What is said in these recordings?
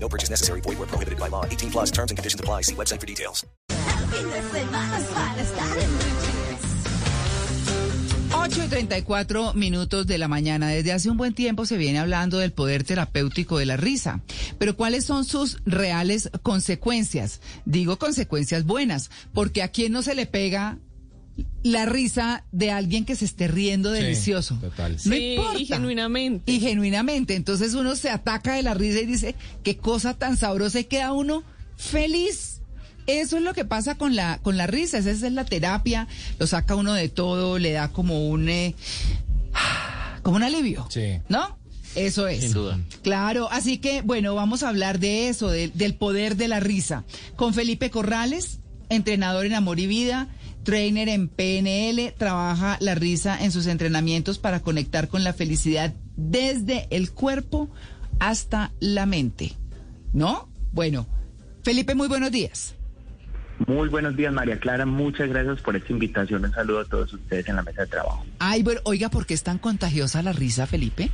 No purchase necessary. Void where prohibited by law. 18 plus terms and conditions apply. See website for details. fin de semana para estar en Bluetooth. 8 y 34 minutos de la mañana. Desde hace un buen tiempo se viene hablando del poder terapéutico de la risa. Pero ¿cuáles son sus reales consecuencias? Digo consecuencias buenas, porque a quién no se le pega la risa de alguien que se esté riendo delicioso. total. No Sí, importa. y genuinamente. Y genuinamente. Entonces uno se ataca de la risa y dice, qué cosa tan sabrosa y queda uno feliz. Eso es lo que pasa con la, con la risa, esa es la terapia, lo saca uno de todo, le da como un, eh, como un alivio. Sí. ¿No? Eso es. Sin duda. Claro, así que bueno, vamos a hablar de eso, de- del poder de la risa. Con Felipe Corrales, entrenador en Amor y Vida, trainer en PNL, trabaja la risa en sus entrenamientos para conectar con la felicidad desde el cuerpo hasta la mente. ¿No? Bueno, Felipe, muy buenos días. Muy buenos días, María Clara. Muchas gracias por esta invitación. Un saludo a todos ustedes en la mesa de trabajo. Ay, bueno, oiga, ¿por qué es tan contagiosa la risa, Felipe?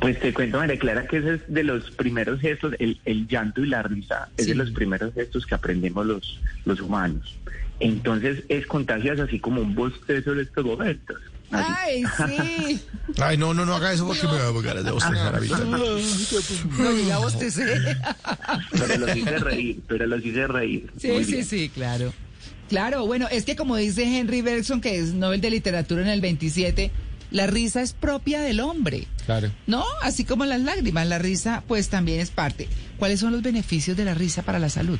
Pues te cuento, María Clara, que ese es de los primeros gestos, el, el llanto y la risa es de los primeros gestos que aprendemos los, los humanos. Entonces es contagioso así como un bostezo en estos momentos. Así. Ay, sí. Ay, no, no, no haga eso porque me va a ganas de bostezar ahorita. No diga bostecé. Pero los hice reír, pero los hice reír. Sí, Muy sí, bien. sí, claro. Claro, bueno, es que como dice Henry Bergson, que es Nobel de Literatura en el 27, la risa es propia del hombre. Claro. ¿No? Así como las lágrimas, la risa pues también es parte. ¿Cuáles son los beneficios de la risa para la salud?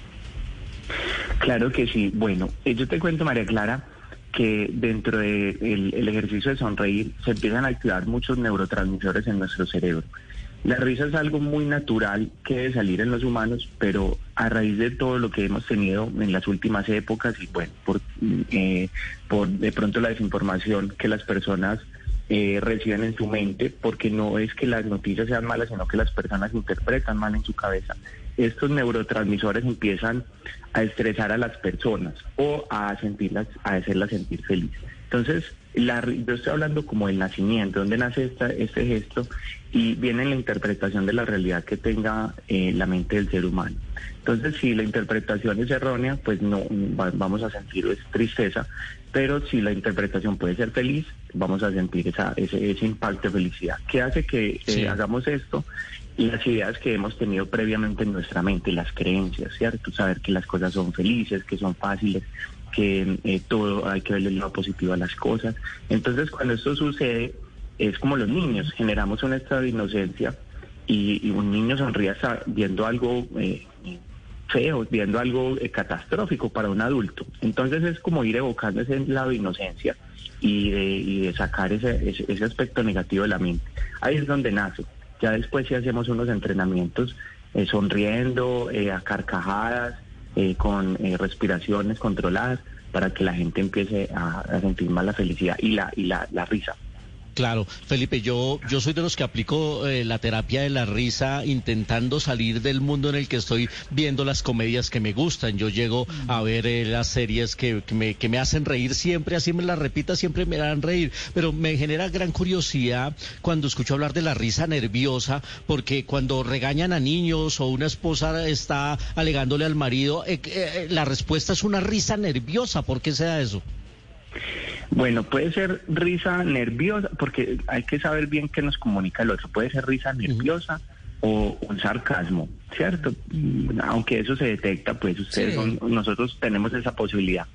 Claro que sí. Bueno, eh, yo te cuento, María Clara, que dentro del de el ejercicio de sonreír se empiezan a activar muchos neurotransmisores en nuestro cerebro. La risa es algo muy natural que debe salir en los humanos, pero a raíz de todo lo que hemos tenido en las últimas épocas y bueno, por, eh, por de pronto la desinformación que las personas eh, reciben en su mente, porque no es que las noticias sean malas, sino que las personas interpretan mal en su cabeza. Estos neurotransmisores empiezan a estresar a las personas o a sentirlas, a hacerlas sentir felices. Entonces, la, yo estoy hablando como del nacimiento, donde nace esta, este gesto y viene en la interpretación de la realidad que tenga eh, la mente del ser humano. Entonces, si la interpretación es errónea, pues no va- vamos a sentir es tristeza, pero si la interpretación puede ser feliz, vamos a sentir esa, ese, ese impacto de felicidad. ¿Qué hace que eh, hagamos esto? Las ideas que hemos tenido previamente en nuestra mente, las creencias, ¿cierto? Saber que las cosas son felices, que son fáciles, que eh, todo hay que verle el lado positivo a las cosas. Entonces, cuando esto sucede, es como los niños, generamos un estado de inocencia y, un niño sonríe viendo algo eh, feo, viendo algo eh, catastrófico para un adulto. Entonces es como ir evocando ese lado de inocencia y de, y de sacar ese, ese, ese aspecto negativo de la mente. Ahí es donde nace. Ya después si hacemos unos entrenamientos eh, sonriendo, eh, a carcajadas, eh, con eh, respiraciones controladas, para que la gente empiece a, a sentir más la felicidad y la, y la, la risa. Claro, Felipe, yo, yo soy de los que aplico eh, la terapia de la risa intentando salir del mundo en el que estoy viendo las comedias que me gustan. Yo llego a ver eh, las series que, que me, que me hacen reír siempre, así me las repita, siempre me harán reír. Pero me genera gran curiosidad cuando escucho hablar de la risa nerviosa, porque cuando regañan a niños o una esposa está alegándole al marido, eh, eh, la respuesta es una risa nerviosa. ¿Por qué se da eso? Bueno, puede ser risa nerviosa, porque hay que saber bien qué nos comunica el otro. Puede ser risa nerviosa o un sarcasmo, ¿cierto? Mm, Aunque eso se detecta, pues ustedes Sí. son, nosotros tenemos esa posibilidad.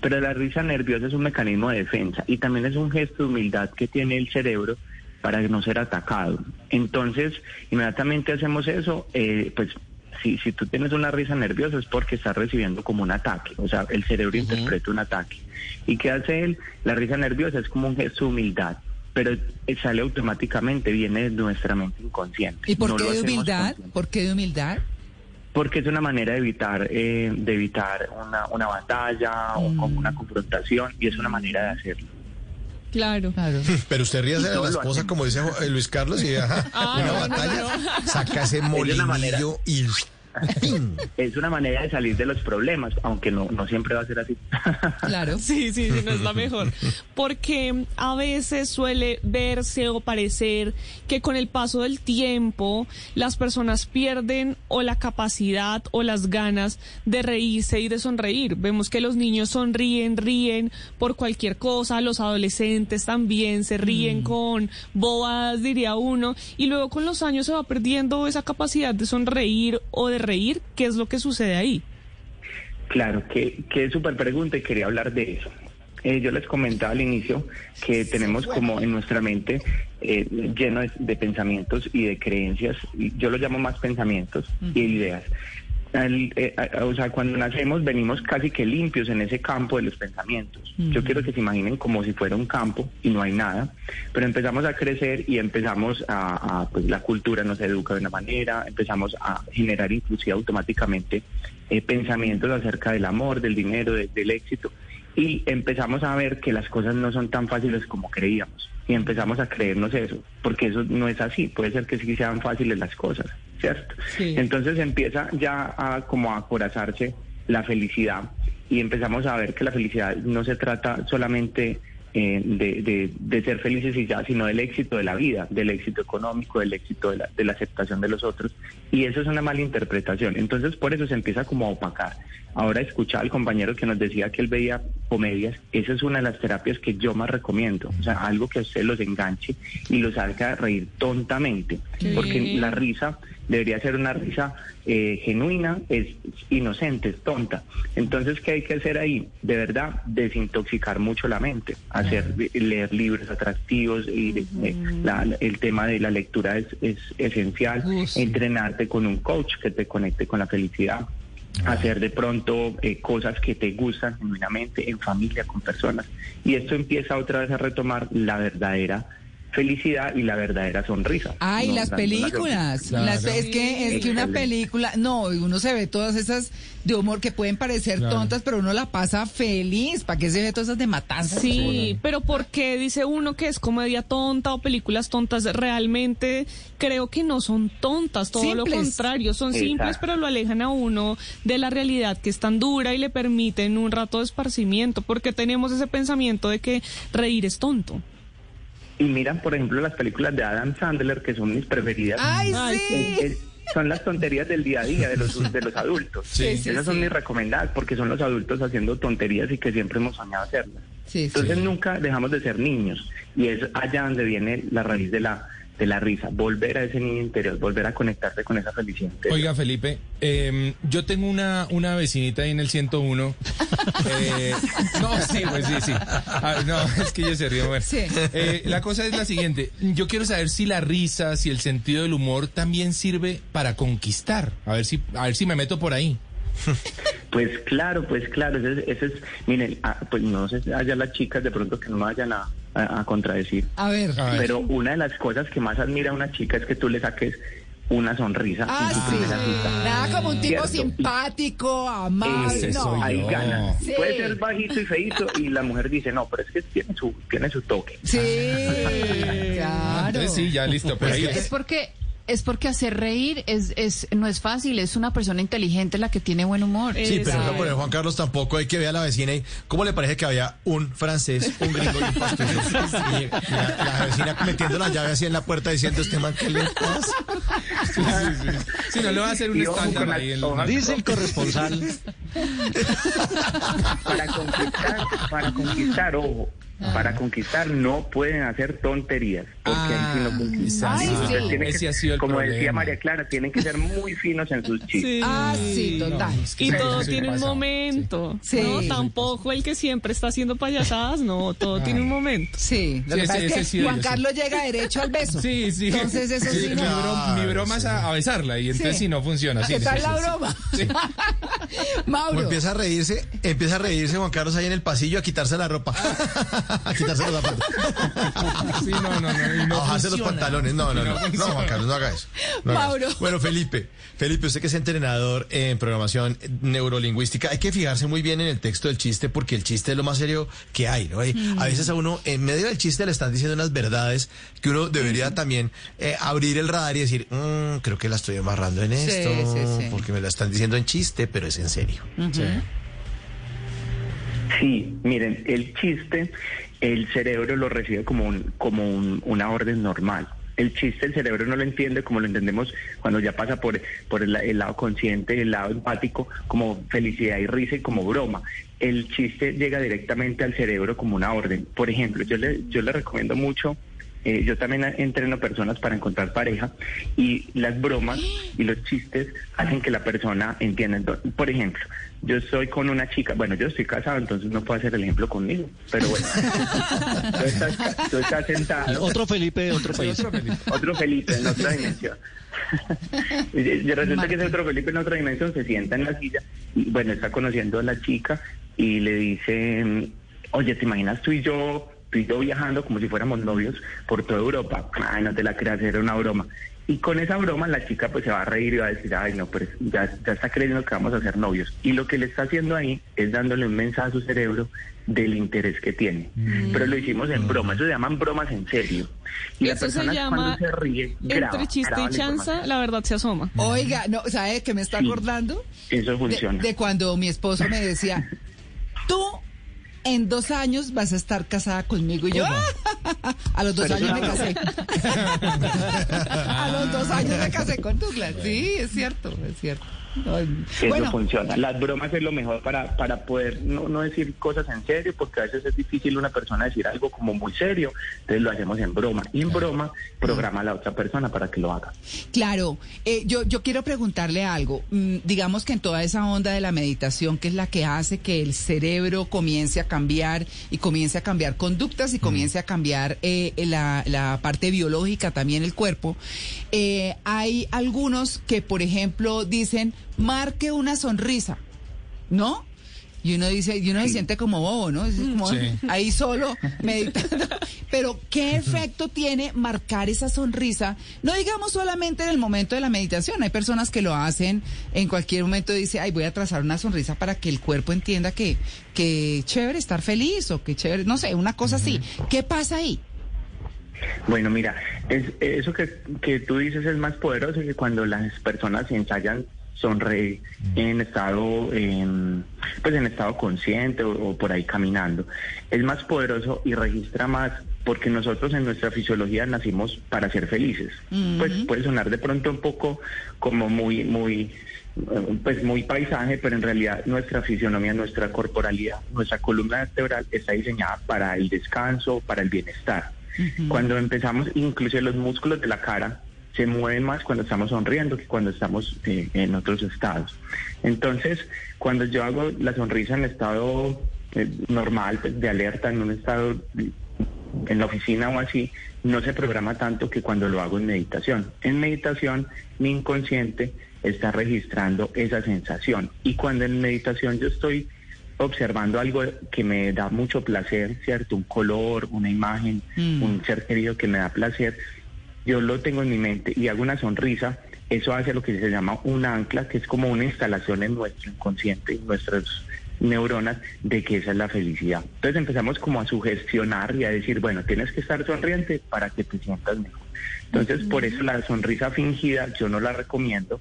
Pero la risa nerviosa es un mecanismo de defensa y también es un gesto de humildad que tiene el cerebro para no ser atacado. Entonces, inmediatamente hacemos eso, eh, pues si, si tú tienes una risa nerviosa es porque estás recibiendo como un ataque, o sea, el cerebro interpreta un ataque. ¿Y qué hace él? La risa nerviosa es como un gesto de humildad, pero sale automáticamente, viene de nuestra mente inconsciente. ¿Y por No qué de humildad? ¿Por qué de humildad? porque es una manera de evitar eh, de evitar una, una batalla o como una confrontación y es una manera de hacerlo. Claro. Claro. Pero usted ríase de la esposa, como dice eh, Luis Carlos, y ajá, Ah, una no, batalla, no, saca ese molinillo y... Es una manera de salir de los problemas, aunque no, no siempre va a ser así. Claro. Sí, sí, sí, no es la mejor. Porque a veces suele verse o parecer que con el paso del tiempo las personas pierden o la capacidad o las ganas de reírse y de sonreír. Vemos que los niños sonríen, ríen por cualquier cosa, los adolescentes también se ríen con bobadas, diría uno, y luego con los años se va perdiendo esa capacidad de sonreír o de reír. ¿Qué es lo que sucede ahí? Claro, que, que súper pregunta y quería hablar de eso. Eh, yo les comentaba al inicio que tenemos como en nuestra mente eh, lleno de, de pensamientos y de creencias, y yo lo llamo más pensamientos y ideas. Eh, o sea, cuando nacemos venimos casi que limpios en ese campo de los pensamientos. Yo quiero que se imaginen como si fuera un campo y no hay nada, pero empezamos a crecer y empezamos a, a, pues la cultura nos educa de una manera, empezamos a generar inclusive automáticamente eh, pensamientos acerca del amor, del dinero, de- del éxito. Y empezamos a ver que las cosas no son tan fáciles como creíamos. Y empezamos a creernos eso, porque eso no es así, puede ser que sí sean fáciles las cosas, ¿cierto? Sí. Entonces empieza ya a como a acorazarse la felicidad y empezamos a ver que la felicidad no se trata solamente eh, de, de- de ser felices y ya, sino del éxito de la vida, del éxito económico, del éxito de la, de la aceptación de los otros. Y eso es una mala interpretación. Entonces por eso se empieza como a opacar. Ahora escuchaba al compañero que nos decía que él veía comedias. Esa es una de las terapias que yo más recomiendo. O sea, algo que a usted los enganche y los haga reír tontamente. Porque la risa debería ser una risa eh, genuina, es inocente, es tonta. Entonces, ¿qué hay que hacer ahí? De verdad, desintoxicar mucho la mente, hacer leer libros atractivos y eh, la- el tema de la lectura es, es esencial, sí. entrenarte con un coach que te conecte con la felicidad. Hacer de pronto eh, cosas que te gustan genuinamente en familia, con personas. Y esto empieza otra vez a retomar la verdadera felicidad y la verdadera sonrisa. Ay, No, las la- películas. Claro. Las- es que es que una película, no, uno se ve todas esas de humor que pueden parecer Claro. tontas, pero uno la pasa feliz. ¿Para qué se ve todas esas de matanza? Sí, pero ¿por qué dice uno que es comedia tonta o películas tontas? Realmente creo que no son tontas, todo lo contrario, son Exacto. simples, pero lo alejan a uno de la realidad que es tan dura y le permiten un rato de esparcimiento, porque tenemos ese pensamiento de que reír es tonto. Y miran, por ejemplo, las películas de Adam Sandler, que son mis preferidas. Ay, Ay, sí. Es- es- son las tonterías del día a día de los, de los adultos. Sí. Sí, Esas son sí. mis recomendadas porque son los adultos haciendo tonterías y que siempre hemos soñado hacerlas. Sí, sí. Entonces nunca dejamos de ser niños y es allá donde viene la raíz de la de la risa, volver a ese niño interior, volver a conectarse con esa felicidad. interior. Oiga, Felipe, eh, yo tengo una, una vecinita ahí en el 101. Eh, no, sí, pues sí, sí. Ah, no, es que ella se. Bueno. Sí. Eh, la cosa es la siguiente. Yo quiero saber si la risa, si el sentido del humor también sirve para conquistar. A ver si, a ver si me meto por ahí. Pues claro, pues claro, ese, es- ese es, miren, ah, pues no sé, allá las chicas de pronto que no me vayan a, a- a contradecir, A ver. A ver. pero una de las cosas que más admira a una chica es que tú le saques una sonrisa Ah, en su sí. primera cita. Nada como un tipo Cierto. simpático, amable. Ese no. soy yo. Ahí gana. Sí. Puede ser bajito y feito y la mujer dice, no, pero es que tiene su, tiene su toque. Sí, claro. Entonces sí, ya listo, ahí. Es porque es porque hacer reír es, es no es fácil, es una persona inteligente la que tiene buen humor. Sí, pero no por el Juan Carlos tampoco hay que ver a la vecina y cómo le parece que había un francés, un gringo y un pastuso. Y la, la vecina metiendo la llave así en la puerta diciendo, este man, ¿qué le pasa? Sí, sí, sí. Sí, no le va a hacer un estándar la- ahí. En ojo. Dice el corresponsal. Para conquistar, para conquistar, ojo, para conquistar no pueden hacer tonterías, porque ahí sí no conquistan. Ay, Entonces sí. tienen que- Ese ha sido el como decía. María Clara, tienen que ser muy finos en sus chistes. Sí. Ah, sí, total. es que Y sí, todo sí, tiene un pasado. momento. Sí. No, Sí. tampoco el que siempre está haciendo payasadas, no, todo tiene un momento. Sí, lo Sí, que pasa es que Juan. Carlos llega derecho al beso. Sí, sí. Entonces eso sí, mi, no. bro- mi broma es a, a besarla y entonces Sí. sí no funciona. ¿Qué sí, tal la broma? Mauro. empieza a reírse, empieza a reírse Juan Carlos ahí en el pasillo a quitarse la ropa, a quitarse los zapatos. Sí, no, no, no, a bajarse los pantalones. No, no, no no, no. Juan Carlos, no haga eso. No haga Mauro. eso. Bueno, Felipe, Felipe, usted que es entrenador en programación neurolingüística, hay que fijarse muy bien en el texto del chiste porque el chiste es lo más serio que hay, ¿no? Y A veces a uno, en medio del chiste, le están diciendo unas verdades que uno debería también eh, abrir el radar y decir, "Mm, creo que la estoy amarrando en esto, sí, sí. porque me la están diciendo en chiste, pero es en serio. Sí. Sí, miren, el chiste, el cerebro lo recibe como, un, como un- una orden normal. El chiste el cerebro no lo entiende como lo entendemos cuando ya pasa por, por el, lado consciente, el lado empático, como felicidad y risa y como broma. El chiste llega directamente al cerebro como una orden. Por ejemplo, yo le, yo le recomiendo mucho eh, yo también entreno personas para encontrar pareja y las bromas y los chistes hacen que la persona entienda. Por ejemplo, yo estoy con una chica, bueno, yo estoy casado, entonces no puedo hacer el ejemplo conmigo, pero bueno, tú, estás, ca- tú estás sentado, Otro Felipe de otro país. otro Felipe en otra dimensión. y, y resulta que ese otro Felipe en otra dimensión se sienta en la silla y bueno, está conociendo a la chica y le dice, mm, oye, ¿te imaginas tú y yo, tú y yo viajando como si fuéramos novios por toda Europa? Ay, no te la creas, era una broma. Y con esa broma la chica pues se va a reír y va a decir, ay no, pues ya, ya está creyendo que vamos a ser novios. Y lo que le está haciendo ahí es dándole un mensaje a su cerebro del interés que tiene. Pero lo hicimos en broma, eso se llaman bromas en serio. Y la Eso se persona llama cuando se ríe, graba, Entre chiste graba y la chanza, la verdad se asoma. Oiga, no, ¿sabe qué me está Sí. acordando? Eso De, funciona. de cuando mi esposo me decía, tú en dos años vas a estar casada conmigo. Y yo, a los dos Pero años me casé. a los dos años me casé con Douglas. Sí, es cierto, es cierto. Eso bueno, funciona. Las bromas es lo mejor para, para poder no, no decir cosas en serio, porque a veces es difícil una persona decir algo como muy serio, entonces lo hacemos en broma. Y en broma programa a la otra persona para que lo haga. Claro, eh, yo, yo quiero preguntarle algo. Mm, digamos que en toda esa onda de la meditación, que es la que hace que el cerebro comience a cambiar y comience a cambiar conductas y comience a cambiar eh, la, la parte biológica, también el cuerpo, eh, hay algunos que, por ejemplo, dicen, marque una sonrisa, ¿no? Y uno dice, y uno se siente como bobo, ¿no? Es como Sí. ahí solo meditando. Pero, ¿qué efecto tiene marcar esa sonrisa? No digamos solamente en el momento de la meditación. Hay personas que lo hacen en cualquier momento. Dice, ay, voy a trazar una sonrisa para que el cuerpo entienda que, que chévere estar feliz o que chévere, no sé, una cosa así. ¿Qué pasa ahí? Bueno, mira, es, eso que, que tú dices es más poderoso que cuando las personas ensayan sonreír en estado pues en estado consciente o, o por ahí caminando. Es más poderoso y registra más porque nosotros en nuestra fisiología nacimos para ser felices. Pues puede sonar de pronto un poco como muy muy pues muy paisaje, pero en realidad nuestra fisionomía, nuestra corporalidad, nuestra columna vertebral está diseñada para el descanso, para el bienestar. Cuando empezamos, incluso los músculos de la cara se mueven más cuando estamos sonriendo que cuando estamos eh, en otros estados. Entonces, cuando yo hago la sonrisa en estado eh, normal, pues, de alerta, en un estado en la oficina o así, no se programa tanto que cuando lo hago en meditación. En meditación, mi inconsciente está registrando esa sensación. Y cuando en meditación yo estoy observando algo que me da mucho placer, ¿cierto? Un color, una imagen, Mm. un ser querido que me da placer, yo lo tengo en mi mente y hago una sonrisa, eso hace lo que se llama un ancla, que es como una instalación en nuestro inconsciente, en nuestras neuronas, de que esa es la felicidad. Entonces empezamos como a sugestionar y a decir, bueno, tienes que estar sonriente para que te sientas mejor. Entonces, por eso la sonrisa fingida yo no la recomiendo,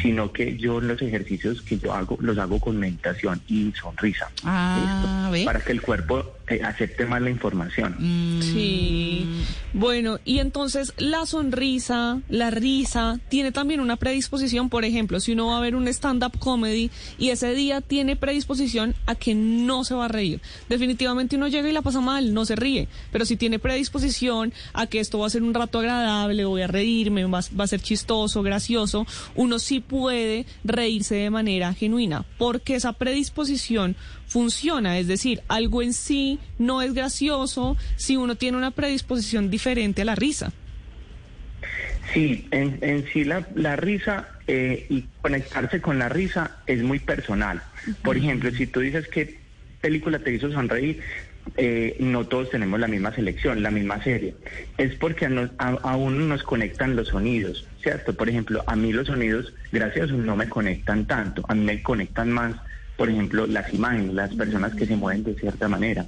sino que yo los ejercicios que yo hago los hago con meditación y sonrisa. Ah. Para que el cuerpo acepte más la información. Mm, Sí. Bueno, y entonces la sonrisa, la risa, tiene también una predisposición. Por ejemplo, si uno va a ver un stand-up comedy y ese día tiene predisposición a que no se va a reír. Definitivamente uno llega y la pasa mal, no se ríe. Pero si tiene predisposición a que esto va a ser un rato agradable, voy a reírme, va, va a ser chistoso, gracioso, uno sí puede reírse de manera genuina. Porque esa predisposición funciona, es decir, algo en sí no es gracioso si uno tiene una predisposición diferente a la risa. Sí, en, en sí la, la risa eh, y conectarse con la risa es muy personal. Por ejemplo, si tú dices qué película te hizo sonreír, eh, no todos tenemos la misma selección, la misma serie. Es porque a, nos- a- a uno nos conectan los sonidos, ¿cierto? Por ejemplo, a mí los sonidos, Dios, no me conectan tanto. A mí me conectan más, por ejemplo, las imágenes, las personas que se mueven de cierta manera.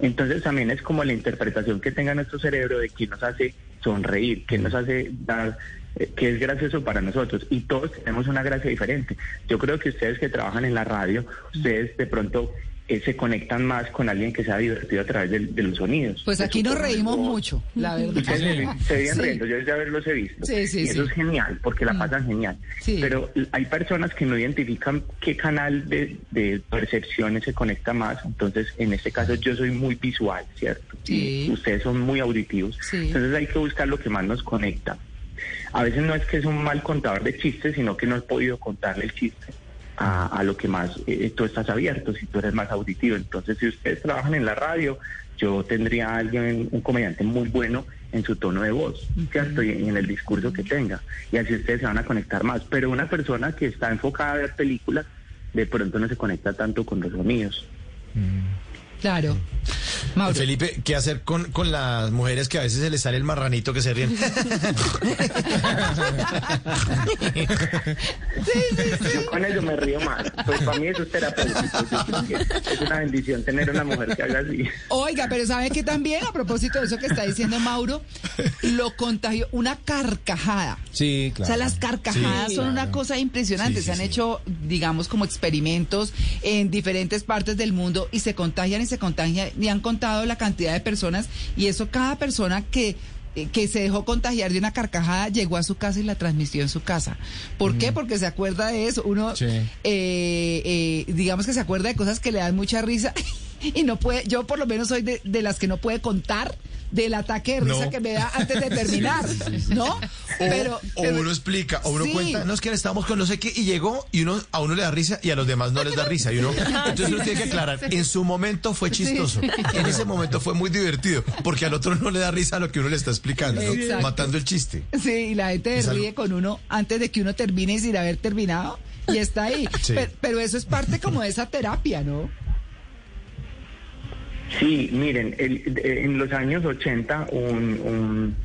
Entonces también es como la interpretación que tenga nuestro cerebro de qué nos hace sonreír, qué nos hace dar, eh, que es gracioso para nosotros. Y todos tenemos una gracia diferente. Yo creo que ustedes que trabajan en la radio, ustedes de pronto eh, se conectan más con alguien que se ha divertido a través del- de, los sonidos. Pues de aquí nos de reímos mucho, la verdad. Ustedes se, vienen Sí. riendo, yo ya haberlos he visto. Sí, sí, y eso es genial, porque la pasan genial. Pero hay personas que no identifican qué canal de, de percepciones se conecta más. Entonces, en este caso, yo soy muy visual, ¿cierto? Sí. Y ustedes son muy auditivos. Sí. Entonces, hay que buscar lo que más nos conecta. A veces no es que es un mal contador de chistes, sino que no he podido contarle el chiste a, a lo que más eh, tú estás abierto, si tú eres más auditivo. Entonces, si ustedes trabajan en la radio, yo tendría a alguien, un comediante muy bueno en su tono de voz, ¿cierto? Y en el discurso que tenga. Y así ustedes se van a conectar más. Pero una persona que está enfocada a ver películas, de pronto no se conecta tanto con los sonidos. Claro. Mauro. Felipe, ¿qué hacer con, con las mujeres que a veces se les sale el marranito que se ríen? Yo con eso me río más. Pues para mí eso es terapéutico. Yo creo que es una bendición tener una mujer que haga así. Oiga, pero ¿sabe que también, a propósito de eso que está diciendo Mauro, lo contagió una carcajada? Sí, O claro. sea, las carcajadas Sí, son una cosa impresionante. Sí, sí, se han sí. hecho, digamos, como experimentos en diferentes partes del mundo y se contagian y se contagian y han contado la cantidad de personas y eso cada persona que eh, que se dejó contagiar de una carcajada llegó a su casa y la transmitió en su casa. ¿Por qué? Porque se acuerda de eso. Uno, Sí. eh, eh, digamos que se acuerda de cosas que le dan mucha risa y no puede, yo por lo menos soy de, de las que no puede contar del ataque de risa No. que me da antes de terminar, ¿no? O, Pero, o uno explica, o uno cuenta, no es que estábamos con no sé qué, y llegó, y uno a uno le da risa y a los demás no les da risa. Y uno, entonces uno tiene que aclarar, en su momento fue chistoso, en ese momento fue muy divertido, porque al otro no le da risa a lo que uno le está explicando, ¿no? Matando el chiste. Sí, y la gente Es algo- ríe con uno antes de que uno termine y sin haber terminado. Y está ahí. Sí. Pero, pero eso es parte como de esa terapia, ¿no? Sí, miren, el- en los años 80 un, un,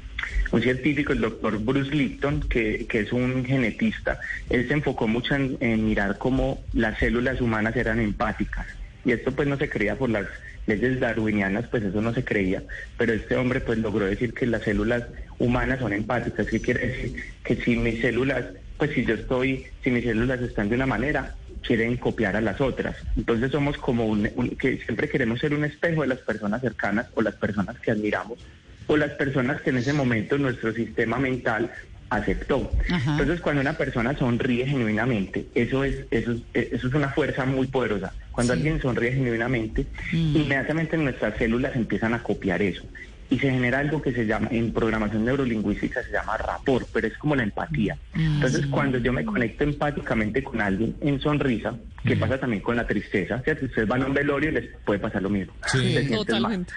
un científico, el doctor Bruce Lipton, que, que es un genetista, él se enfocó mucho en, en mirar cómo las células humanas eran empáticas. Y esto pues no se creía por las leyes darwinianas, pues eso no se creía, pero este hombre pues logró decir que las células humanas son empáticas. ¿Qué quiere decir? Que si mis células, pues si yo estoy, si mis células están de una manera, quieren copiar a las otras. Entonces somos como un, un- que siempre queremos ser un espejo de las personas cercanas o las personas que admiramos o las personas que en ese momento nuestro sistema mental aceptó. Ajá. Entonces cuando una persona sonríe genuinamente, eso es eso es, eso es una fuerza muy poderosa. Cuando Sí. alguien sonríe genuinamente, inmediatamente nuestras células empiezan a copiar eso. Y se genera algo que se llama, en programación neurolingüística se llama rapport, pero es como la empatía. Entonces, cuando yo me conecto empáticamente con alguien en sonrisa, que pasa también con la tristeza, ¿cierto? Ustedes van a un velorio y les puede pasar lo mismo. Sí. Totalmente.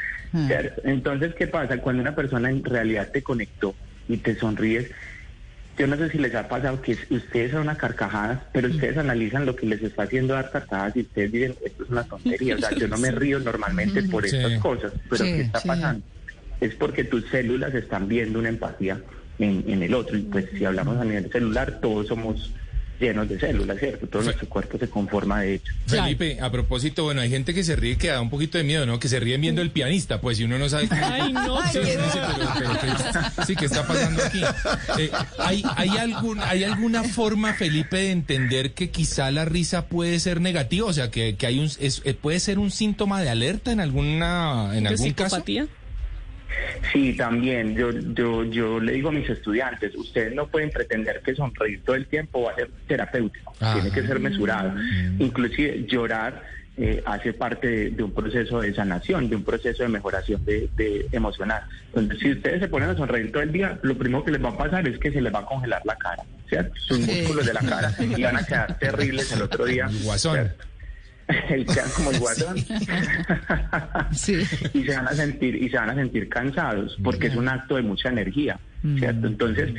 ¿cierto? Entonces, ¿qué pasa? Cuando una persona en realidad te conectó y te sonríes, yo no sé si les ha pasado que ustedes son una carcajada, pero ustedes analizan lo que les está haciendo dar carcajadas y ustedes dicen, esto es una tontería. O sea, yo no me río normalmente por Sí. estas cosas, pero Sí, ¿qué está sí. Es porque tus células están viendo una empatía en, en el otro. Y pues si hablamos a nivel celular, todos somos llenos de células, ¿cierto? Todo nuestro cuerpo se conforma de hecho. Felipe, a propósito, bueno, hay gente que se ríe que da un poquito de miedo, ¿no? Que se ríen viendo el pianista, pues si uno no sabe. Ay, no, Sí, qué sí, pero- pero ¿qué- sí, ¿qué está pasando aquí? Eh, ¿hay, hay, algún, ¿Hay alguna forma, Felipe, de entender que quizá la risa puede ser negativa? O sea, que, que hay un, es- eh, puede ser un síntoma de alerta en, alguna, en ¿De algún caso. Sí, también. Yo, yo, yo le digo a mis estudiantes, ustedes no pueden pretender que sonreír todo el tiempo va a ser terapéutico. Ajá. Tiene que ser mesurado. Inclusive llorar eh, hace parte de, de un proceso de sanación, de un proceso de mejoración de, de emocional. Entonces, si ustedes se ponen a sonreír todo el día, lo primero que les va a pasar es que se les va a congelar la cara, ¿cierto? Sus músculos de la cara y van a quedar terribles el otro día. Guasón. ¿cierto? El como el guasón. Sí. y se van a sentir y se van a sentir cansados porque es un acto de mucha energía, ¿cierto? Entonces,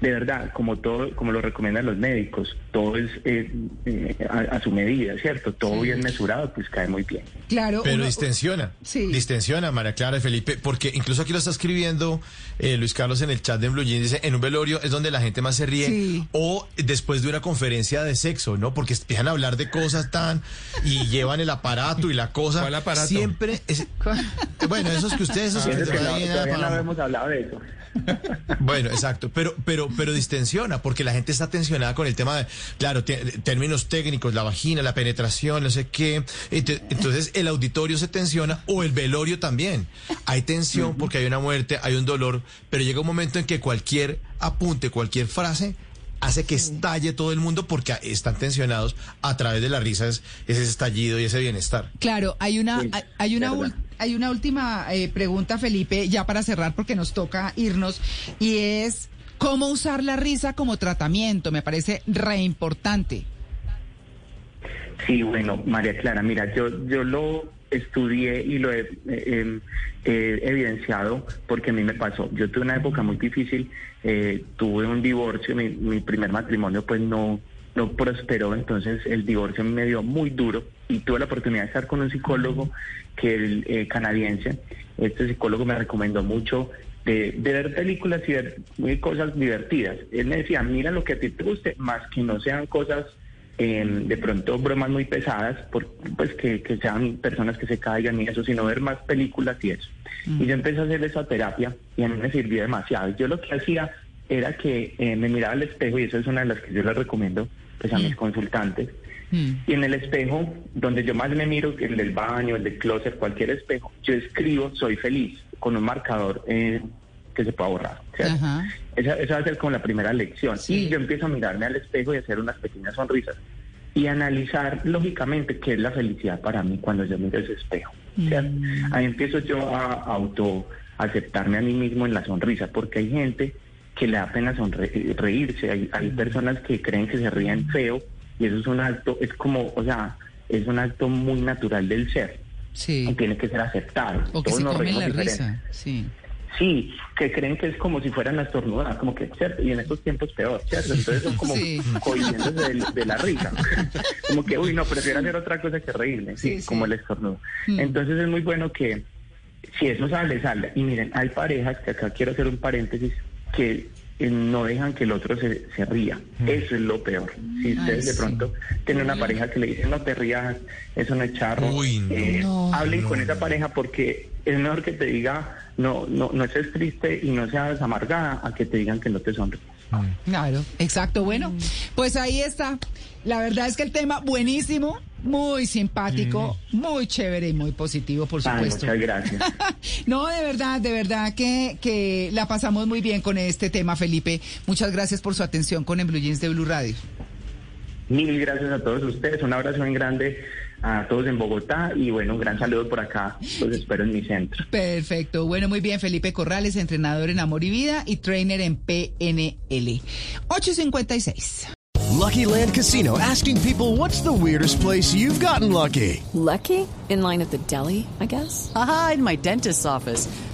de verdad, como todo, como lo recomiendan los médicos, todo es eh, eh, a, a su medida, ¿cierto? Todo bien mesurado, pues cae muy bien. Claro. Pero uno- distensiona. Sí. Distensiona, María Clara y Felipe, porque incluso aquí lo está escribiendo eh, Luis Carlos en el chat de Blue Jeans, dice, en un velorio es donde la gente más se ríe, Sí. o después de una conferencia de sexo, ¿no? Porque empiezan a hablar de cosas tan, y llevan el aparato y la cosa. ¿Cuál aparato? Siempre, es- bueno, esos que ustedes, esos que no, todavía hemos hablado de eso. Bueno, exacto, pero pero pero distensiona porque la gente está tensionada con el tema de, claro, términos técnicos, la vagina, la penetración, no sé qué. Entonces el auditorio se tensiona o el velorio también. Hay tensión porque hay una muerte, hay un dolor, pero llega un momento en que cualquier apunte, cualquier frase hace que estalle todo el mundo porque están tensionados a través de la risa es ese estallido y ese bienestar. Claro, hay una, Sí, hay- hay una, hay una última eh, pregunta, Felipe, ya para cerrar, porque nos toca irnos, y es cómo usar la risa como tratamiento. Me parece re importante. Sí, bueno, María Clara, mira, yo, yo lo estudié y lo he eh, eh, eh, evidenciado porque a mí me pasó. Yo tuve una época muy difícil, eh, tuve un divorcio, mi, mi primer matrimonio pues no, no prosperó, entonces el divorcio me dio muy duro y tuve la oportunidad de estar con un psicólogo que el eh, canadiense, este psicólogo me recomendó mucho de, de ver películas y ver eh, cosas divertidas. Él me decía, mira lo que a ti te guste, más que no sean cosas eh, de pronto bromas muy pesadas, por, pues que, que sean personas que se caigan y eso, sino ver más películas y eso. Y yo empecé a hacer esa terapia y a mí me sirvió demasiado. Yo lo que hacía era que eh, me miraba al espejo y eso es una de las que yo les recomiendo pues a mis consultantes. Y en el espejo, donde yo más me miro, el del baño, el del closet, cualquier espejo, yo escribo soy feliz con un marcador eh, que se pueda borrar. Esa, esa va a ser como la primera lección. Y yo empiezo a mirarme al espejo y hacer unas pequeñas sonrisas. Y analizar lógicamente qué es la felicidad para mí cuando yo miro ese espejo. ¿cierto? Ahí empiezo yo a auto aceptarme a mí mismo en la sonrisa, porque hay gente que le da pena sonre- reírse. Hay, hay personas que creen que se ríen feo y eso es un acto, es como, o sea, es un acto muy natural del ser. Sí. Y tiene que ser aceptado. O que Todos se nos la risa. Sí. Sí, que creen que es como si fueran a estornudar, como que, ¿cierto? Y en estos tiempos peor, ¿cierto? Entonces son como Sí. cohibiéndose de, de la risa. Como que, uy, no, prefiero hacer otra cosa que reírme, sí, Sí, sí. como el estornudo. Mm. Entonces es muy bueno que si eso sale, sale. Y miren, hay parejas, que acá quiero hacer un paréntesis, que eh, no dejan que el otro se, se ría. Eso es lo peor. Si Ay, ustedes de sí. pronto tienen una pareja que le dicen, no te rías, eso no es charro, Uy, no. eh, No. hablen con esa pareja porque es mejor que te diga, no, no, no estés triste y no seas amargada, a que te digan que no te sonríes. Claro, exacto. Bueno, pues ahí está. La verdad es que el tema buenísimo, muy simpático, muy chévere y muy positivo, por Ay, supuesto. muchas gracias. No, de verdad, de verdad que, que la pasamos muy bien con este tema, Felipe. Muchas gracias por su atención con En Blue Jeans de Blue Radio. Mil gracias a todos ustedes, un abrazo bien grande a todos en Bogotá y bueno, un gran saludo por acá, los espero en mi centro. Perfecto. Bueno, muy bien. Felipe Corrales, entrenador en Amor y Vida y trainer en PNL. 856. Lucky Land Casino asking people what's the weirdest place you've gotten lucky? Lucky? In line at the deli, I guess? Aha, in my dentist's office.